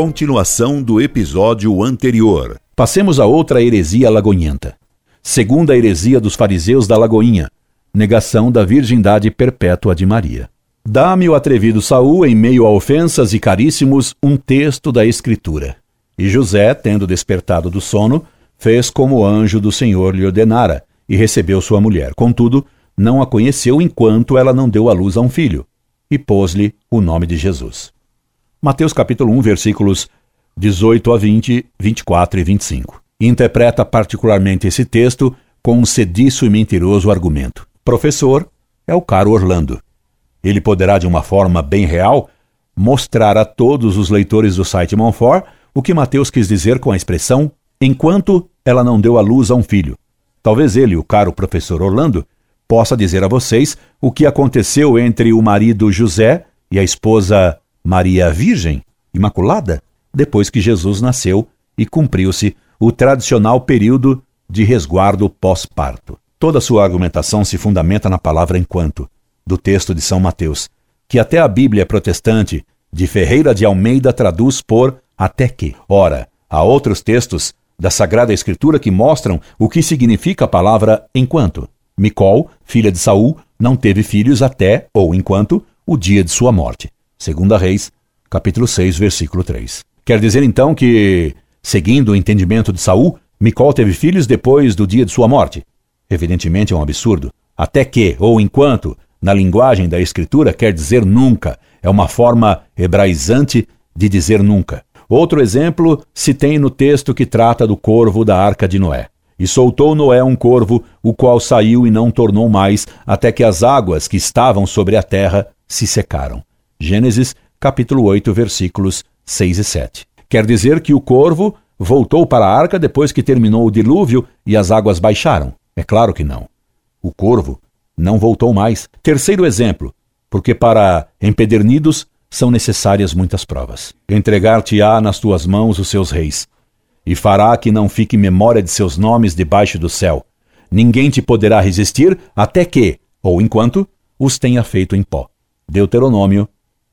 Continuação do episódio anterior. Passemos a outra heresia lagoinhenta. Segunda heresia dos fariseus da Lagoinha, negação da virgindade perpétua de Maria. Dá-me o atrevido Saul, em meio a ofensas e caríssimos, um texto da Escritura. E José, tendo despertado do sono, fez como o anjo do Senhor lhe ordenara, e recebeu sua mulher. Contudo, não a conheceu enquanto ela não deu à luz a um filho, e pôs-lhe o nome de Jesus. Mateus capítulo 1, versículos 18 a 20, 24 e 25. Interpreta particularmente esse texto com um sediço e mentiroso argumento. Professor é o caro Orlando. Ele poderá, de uma forma bem real, mostrar a todos os leitores do site Monfort o que Mateus quis dizer com a expressão enquanto ela não deu à luz a um filho. Talvez ele, o caro professor Orlando, possa dizer a vocês o que aconteceu entre o marido José e a esposa Maria Virgem, Imaculada, depois que Jesus nasceu e cumpriu-se o tradicional período de resguardo pós-parto. Toda sua argumentação se fundamenta na palavra enquanto, do texto de São Mateus, que até a Bíblia protestante de Ferreira de Almeida traduz por até que. Ora, há outros textos da Sagrada Escritura que mostram o que significa a palavra enquanto. Micol, filha de Saul, não teve filhos até ou enquanto o dia de sua morte. Segunda Reis, capítulo 6, versículo 3. Quer dizer então que, seguindo o entendimento de Saul, Micol teve filhos depois do dia de sua morte? Evidentemente é um absurdo. Até que, ou enquanto, na linguagem da escritura quer dizer nunca. É uma forma hebraizante de dizer nunca. Outro exemplo se tem no texto que trata do corvo da arca de Noé. E soltou Noé um corvo, o qual saiu e não tornou mais, até que as águas que estavam sobre a terra se secaram. Gênesis, capítulo 8, versículos 6 e 7. Quer dizer que o corvo voltou para a arca depois que terminou o dilúvio e as águas baixaram? É claro que não. O corvo não voltou mais. Terceiro exemplo, porque para empedernidos são necessárias muitas provas. Entregar-te-á nas tuas mãos os seus reis, e fará que não fique memória de seus nomes debaixo do céu. Ninguém te poderá resistir até que, ou enquanto, os tenha feito em pó. Deuteronômio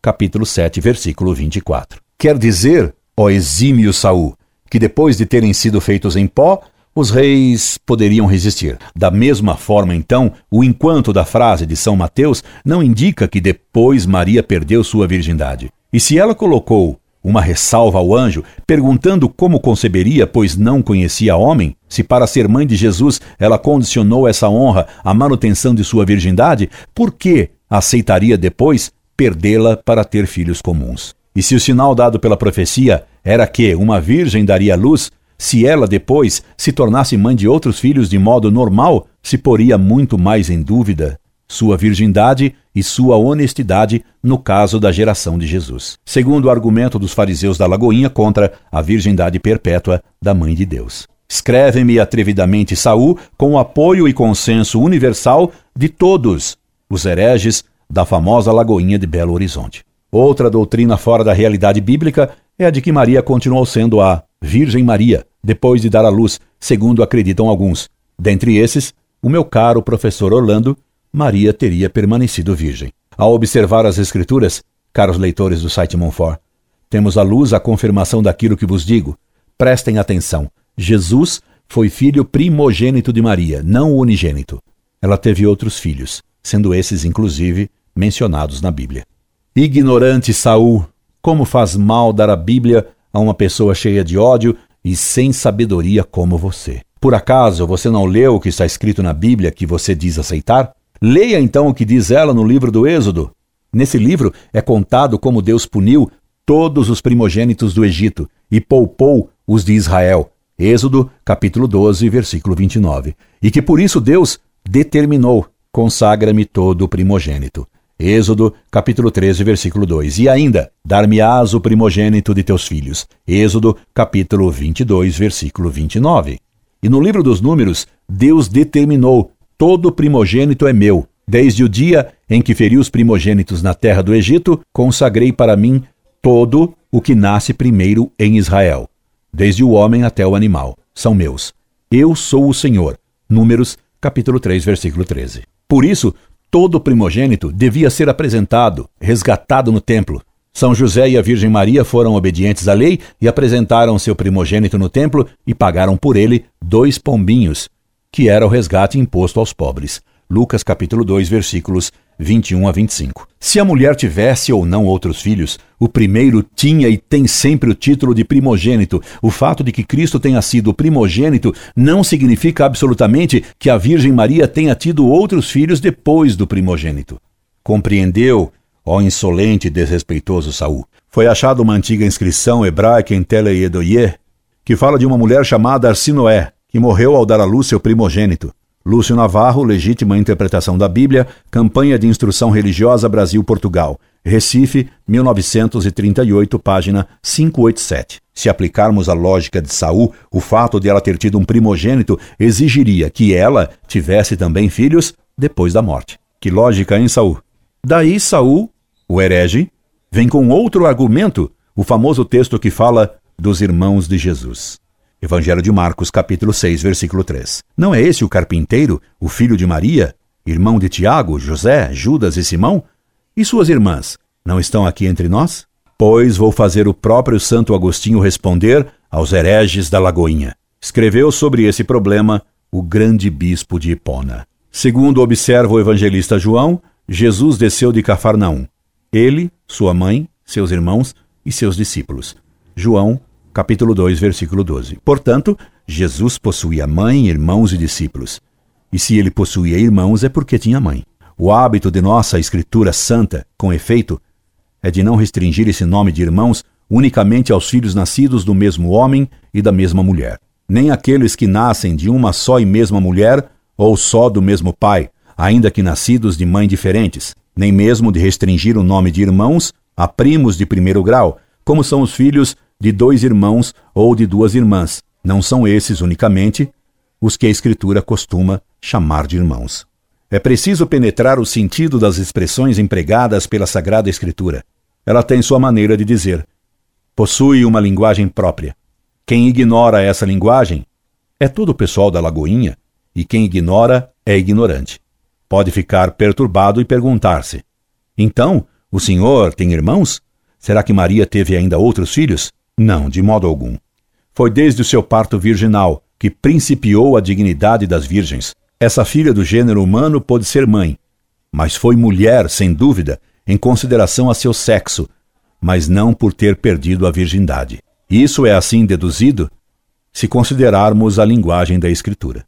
capítulo 7, versículo 24. Quer dizer, ó exímio Saul, que depois de terem sido feitos em pó, os reis poderiam resistir. Da mesma forma, então, o enquanto da frase de São Mateus não indica que depois Maria perdeu sua virgindade. E se ela colocou uma ressalva ao anjo, perguntando como conceberia, pois não conhecia homem, se para ser mãe de Jesus ela condicionou essa honra à manutenção de sua virgindade, por que aceitaria depois perdê-la para ter filhos comuns. E se o sinal dado pela profecia era que uma virgem daria luz, se ela depois se tornasse mãe de outros filhos de modo normal, se poria muito mais em dúvida sua virgindade e sua honestidade no caso da geração de Jesus. Segundo o argumento dos fariseus da Lagoinha contra a virgindade perpétua da mãe de Deus. Escreve-me atrevidamente Saul com o apoio e consenso universal de todos os hereges da famosa Lagoinha de Belo Horizonte. Outra doutrina fora da realidade bíblica é a de que Maria continuou sendo a Virgem Maria depois de dar à luz, segundo acreditam alguns. Dentre esses, o meu caro professor Orlando, Maria teria permanecido virgem. Ao observar as Escrituras, caros leitores do site Monfort, temos à luz a confirmação daquilo que vos digo. Prestem atenção. Jesus foi filho primogênito de Maria, não unigênito. Ela teve outros filhos sendo esses, inclusive, mencionados na Bíblia. Ignorante Saul, como faz mal dar a Bíblia a uma pessoa cheia de ódio e sem sabedoria como você. Por acaso você não leu o que está escrito na Bíblia que você diz aceitar? Leia então o que diz ela no livro do Êxodo. Nesse livro é contado como Deus puniu todos os primogênitos do Egito e poupou os de Israel. Êxodo, capítulo 12, versículo 29. E que por isso Deus determinou consagra-me todo o primogênito. Êxodo, capítulo 13, versículo 2. E ainda, dar-me-ás o primogênito de teus filhos. Êxodo, capítulo 22, versículo 29. E no livro dos Números, Deus determinou: todo primogênito é meu. Desde o dia em que feri os primogênitos na terra do Egito, consagrei para mim todo o que nasce primeiro em Israel, desde o homem até o animal. São meus. Eu sou o Senhor. Números, capítulo 3, versículo 13. Por isso, todo primogênito devia ser apresentado, resgatado no templo. São José e a Virgem Maria foram obedientes à lei e apresentaram seu primogênito no templo e pagaram por ele dois pombinhos, que era o resgate imposto aos pobres. Lucas capítulo 2, versículos 21 a 25. Se a mulher tivesse ou não outros filhos, o primeiro tinha e tem sempre o título de primogênito. O fato de que Cristo tenha sido primogênito não significa absolutamente que a Virgem Maria tenha tido outros filhos depois do primogênito. Compreendeu Ó insolente e desrespeitoso Saul. Foi achada uma antiga inscrição hebraica em Tele que fala de uma mulher chamada Arsinoé, que morreu ao dar à luz seu primogênito. Lúcio Navarro, Legítima Interpretação da Bíblia, Campanha de Instrução Religiosa Brasil-Portugal, Recife, 1938, página 587. Se aplicarmos a lógica de Saul, o fato de ela ter tido um primogênito exigiria que ela tivesse também filhos depois da morte. Que lógica, hein, Saul? Daí Saul o herege vem com outro argumento, o famoso texto que fala dos irmãos de Jesus. Evangelho de Marcos, capítulo 6, versículo 3. Não é esse o carpinteiro, o filho de Maria, irmão de Tiago, José, Judas e Simão? E suas irmãs não estão aqui entre nós? Pois vou fazer o próprio Santo Agostinho responder aos hereges da Lagoinha. Escreveu sobre esse problema o grande bispo de Hipona. Segundo observa o evangelista João, Jesus desceu de Cafarnaum ele, sua mãe, seus irmãos e seus discípulos. João, capítulo 2, versículo 12. Portanto, Jesus possuía mãe, irmãos e discípulos. E se ele possuía irmãos é porque tinha mãe. O hábito de nossa Escritura Santa, com efeito, é de não restringir esse nome de irmãos unicamente aos filhos nascidos do mesmo homem e da mesma mulher, nem aqueles que nascem de uma só e mesma mulher ou só do mesmo pai, ainda que nascidos de mães diferentes nem mesmo de restringir o nome de irmãos a primos de primeiro grau, como são os filhos de dois irmãos ou de duas irmãs. Não são esses unicamente os que a Escritura costuma chamar de irmãos. É preciso penetrar o sentido das expressões empregadas pela Sagrada Escritura. Ela tem sua maneira de dizer. Possui uma linguagem própria. Quem ignora essa linguagem é todo o pessoal da Lagoinha, e quem ignora é ignorante pode ficar perturbado e perguntar-se: Então, o senhor tem irmãos? Será que Maria teve ainda outros filhos? Não, de modo algum. Foi desde o seu parto virginal que principiou a dignidade das virgens. Essa filha do gênero humano pôde ser mãe, mas foi mulher, sem dúvida, em consideração a seu sexo, mas não por ter perdido a virgindade. Isso é assim deduzido se considerarmos a linguagem da Escritura.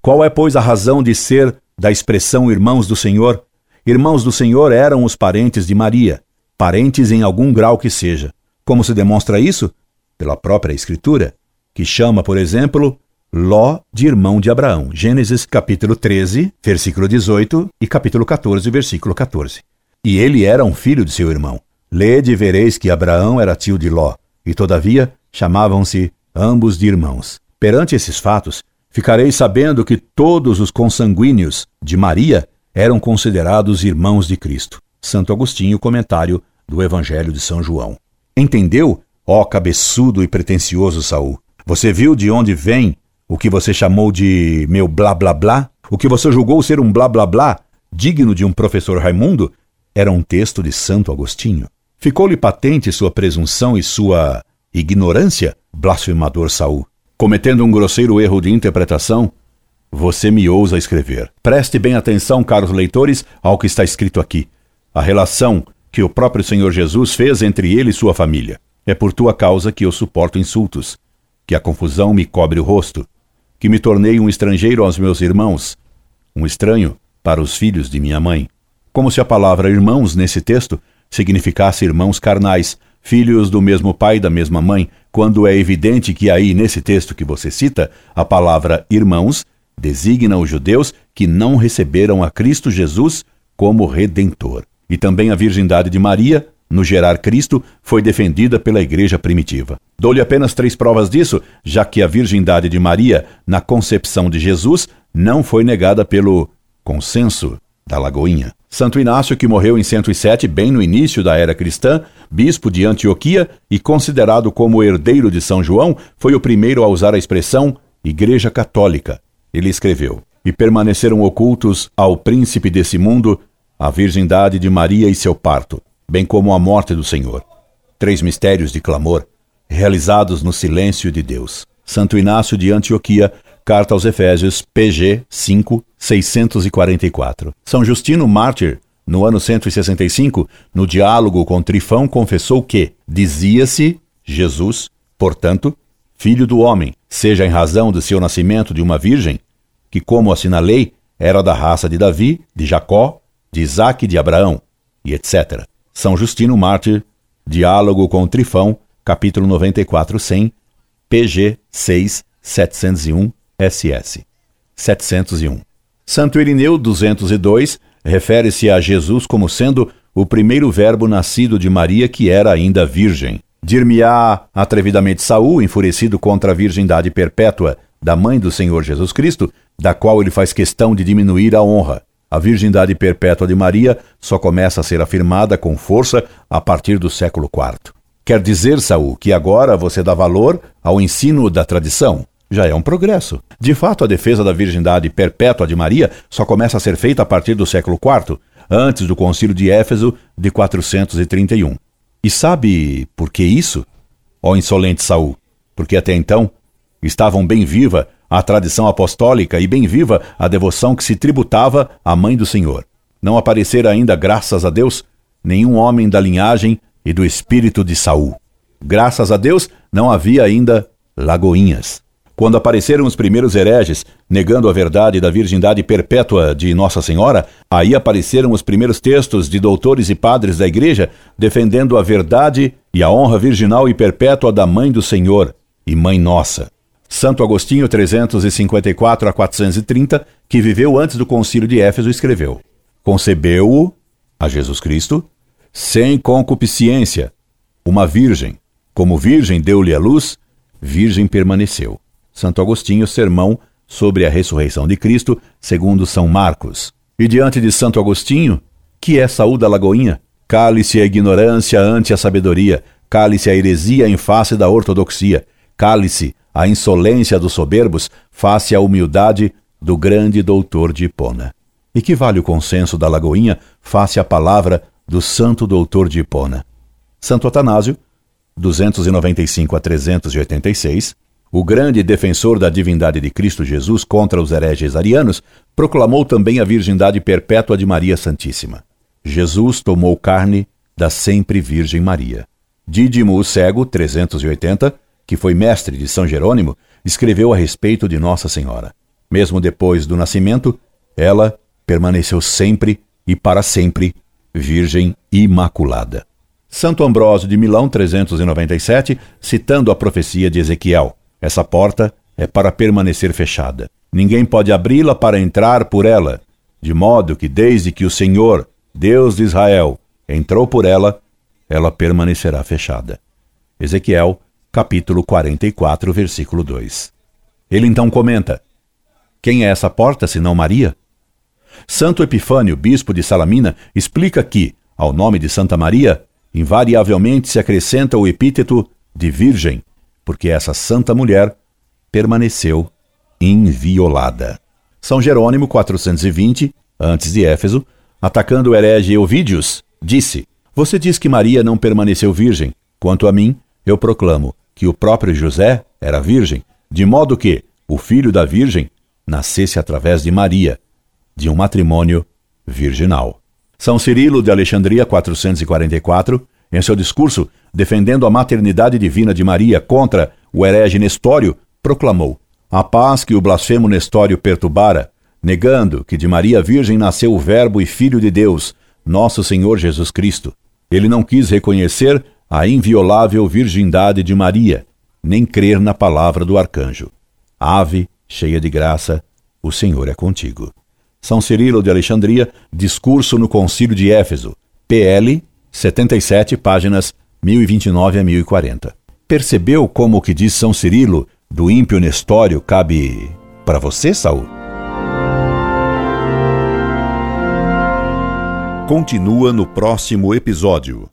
Qual é, pois, a razão de ser da expressão irmãos do Senhor, irmãos do Senhor eram os parentes de Maria, parentes em algum grau que seja. Como se demonstra isso? Pela própria Escritura, que chama, por exemplo, Ló de irmão de Abraão. Gênesis capítulo 13, versículo 18 e capítulo 14, versículo 14. E ele era um filho de seu irmão. Lede e vereis que Abraão era tio de Ló, e todavia chamavam-se ambos de irmãos. Perante esses fatos, ficareis sabendo que todos os consanguíneos de Maria eram considerados irmãos de Cristo. Santo Agostinho, comentário do Evangelho de São João. Entendeu, ó cabeçudo e pretensioso Saul? Você viu de onde vem o que você chamou de meu blá blá blá? O que você julgou ser um blá blá blá, digno de um professor Raimundo, era um texto de Santo Agostinho. Ficou-lhe patente sua presunção e sua ignorância, blasfemador Saul? Cometendo um grosseiro erro de interpretação, você me ousa escrever. Preste bem atenção, caros leitores, ao que está escrito aqui. A relação que o próprio Senhor Jesus fez entre ele e sua família. É por tua causa que eu suporto insultos, que a confusão me cobre o rosto, que me tornei um estrangeiro aos meus irmãos, um estranho para os filhos de minha mãe. Como se a palavra irmãos nesse texto significasse irmãos carnais, filhos do mesmo pai e da mesma mãe, quando é evidente que aí, nesse texto que você cita, a palavra irmãos designa os judeus que não receberam a Cristo Jesus como redentor. E também a virgindade de Maria, no gerar Cristo, foi defendida pela igreja primitiva. Dou-lhe apenas três provas disso, já que a virgindade de Maria, na concepção de Jesus, não foi negada pelo consenso da Lagoinha. Santo Inácio, que morreu em 107, bem no início da era cristã, bispo de Antioquia e considerado como herdeiro de São João, foi o primeiro a usar a expressão Igreja Católica. Ele escreveu: E permaneceram ocultos ao príncipe desse mundo a virgindade de Maria e seu parto. bem como a morte do Senhor. Três mistérios de clamor, realizados no silêncio de Deus. Santo Inácio de Antioquia, Carta aos Efésios, PG 5, 644. São Justino Mártir, no ano 165, no diálogo com Trifão, confessou que dizia-se Jesus, portanto, filho do homem, seja em razão de seu nascimento de uma virgem, que, como assinalei, era da raça de Davi, de Jacó, de Isaac de Abraão, e etc. São Justino Mártir, Diálogo com Trifão, capítulo 94, 100, PG 6, 701, SS. 701. Santo Irineu 202 refere-se a Jesus como sendo o primeiro verbo nascido de Maria que era ainda virgem. Dir-me-á atrevidamente Saul, enfurecido contra a virgindade perpétua da mãe do Senhor Jesus Cristo, da qual ele faz questão de diminuir a honra. A virgindade perpétua de Maria só começa a ser afirmada com força a partir do século IV. Quer dizer, Saul, que agora você dá valor ao ensino da tradição? já é um progresso. De fato, a defesa da virgindade perpétua de Maria só começa a ser feita a partir do século IV, antes do concílio de Éfeso de 431. E sabe por que isso? Ó insolente Saul, porque até então estavam bem viva a tradição apostólica e bem viva a devoção que se tributava à mãe do Senhor. Não aparecera ainda, graças a Deus, nenhum homem da linhagem e do espírito de Saul. Graças a Deus, não havia ainda lagoinhas. Quando apareceram os primeiros hereges, negando a verdade da virgindade perpétua de Nossa Senhora, aí apareceram os primeiros textos de doutores e padres da Igreja defendendo a verdade e a honra virginal e perpétua da Mãe do Senhor e Mãe Nossa. Santo Agostinho, 354 a 430, que viveu antes do concílio de Éfeso, escreveu: Concebeu-o, a Jesus Cristo, sem concupiscência, uma virgem. Como virgem deu-lhe a luz, virgem permaneceu. Santo Agostinho, Sermão sobre a ressurreição de Cristo, segundo São Marcos. E diante de Santo Agostinho, que é saúde da Lagoinha? Cale-se a ignorância ante a sabedoria, cale-se a heresia em face da ortodoxia, cale-se a insolência dos soberbos face à humildade do grande doutor de Hipona. E que vale o consenso da Lagoinha face à palavra do santo doutor de Hipona? Santo Atanásio, 295 a 386, o grande defensor da divindade de Cristo Jesus contra os hereges arianos, proclamou também a virgindade perpétua de Maria Santíssima. Jesus tomou carne da sempre Virgem Maria. Dídimo o Cego, 380, que foi mestre de São Jerônimo, escreveu a respeito de Nossa Senhora. Mesmo depois do nascimento, ela permaneceu sempre e para sempre Virgem Imaculada. Santo Ambrósio de Milão, 397, citando a profecia de Ezequiel: essa porta é para permanecer fechada. Ninguém pode abri-la para entrar por ela, de modo que desde que o Senhor, Deus de Israel, entrou por ela, ela permanecerá fechada. Ezequiel, capítulo 44, versículo 2. Ele então comenta: Quem é essa porta senão Maria? Santo Epifânio, bispo de Salamina, explica que, ao nome de Santa Maria, invariavelmente se acrescenta o epíteto de Virgem, porque essa santa mulher permaneceu inviolada. São Jerônimo, 420, antes de Éfeso, atacando o herege Euvídios, disse: Você diz que Maria não permaneceu virgem. Quanto a mim, eu proclamo que o próprio José era virgem, de modo que o filho da virgem nascesse através de Maria, de um matrimônio virginal. São Cirilo de Alexandria, 444, em seu discurso, defendendo a maternidade divina de Maria contra o herege Nestório, proclamou: A paz que o blasfemo Nestório perturbara, negando que de Maria Virgem nasceu o Verbo e Filho de Deus, nosso Senhor Jesus Cristo. Ele não quis reconhecer a inviolável virgindade de Maria, nem crer na palavra do arcanjo. Ave, cheia de graça, o Senhor é contigo. São Cirilo de Alexandria, discurso no Concílio de Éfeso, PL 77, páginas 1029 a 1040. Percebeu como o que diz São Cirilo do ímpio Nestório cabe para você, Saul? Continua no próximo episódio.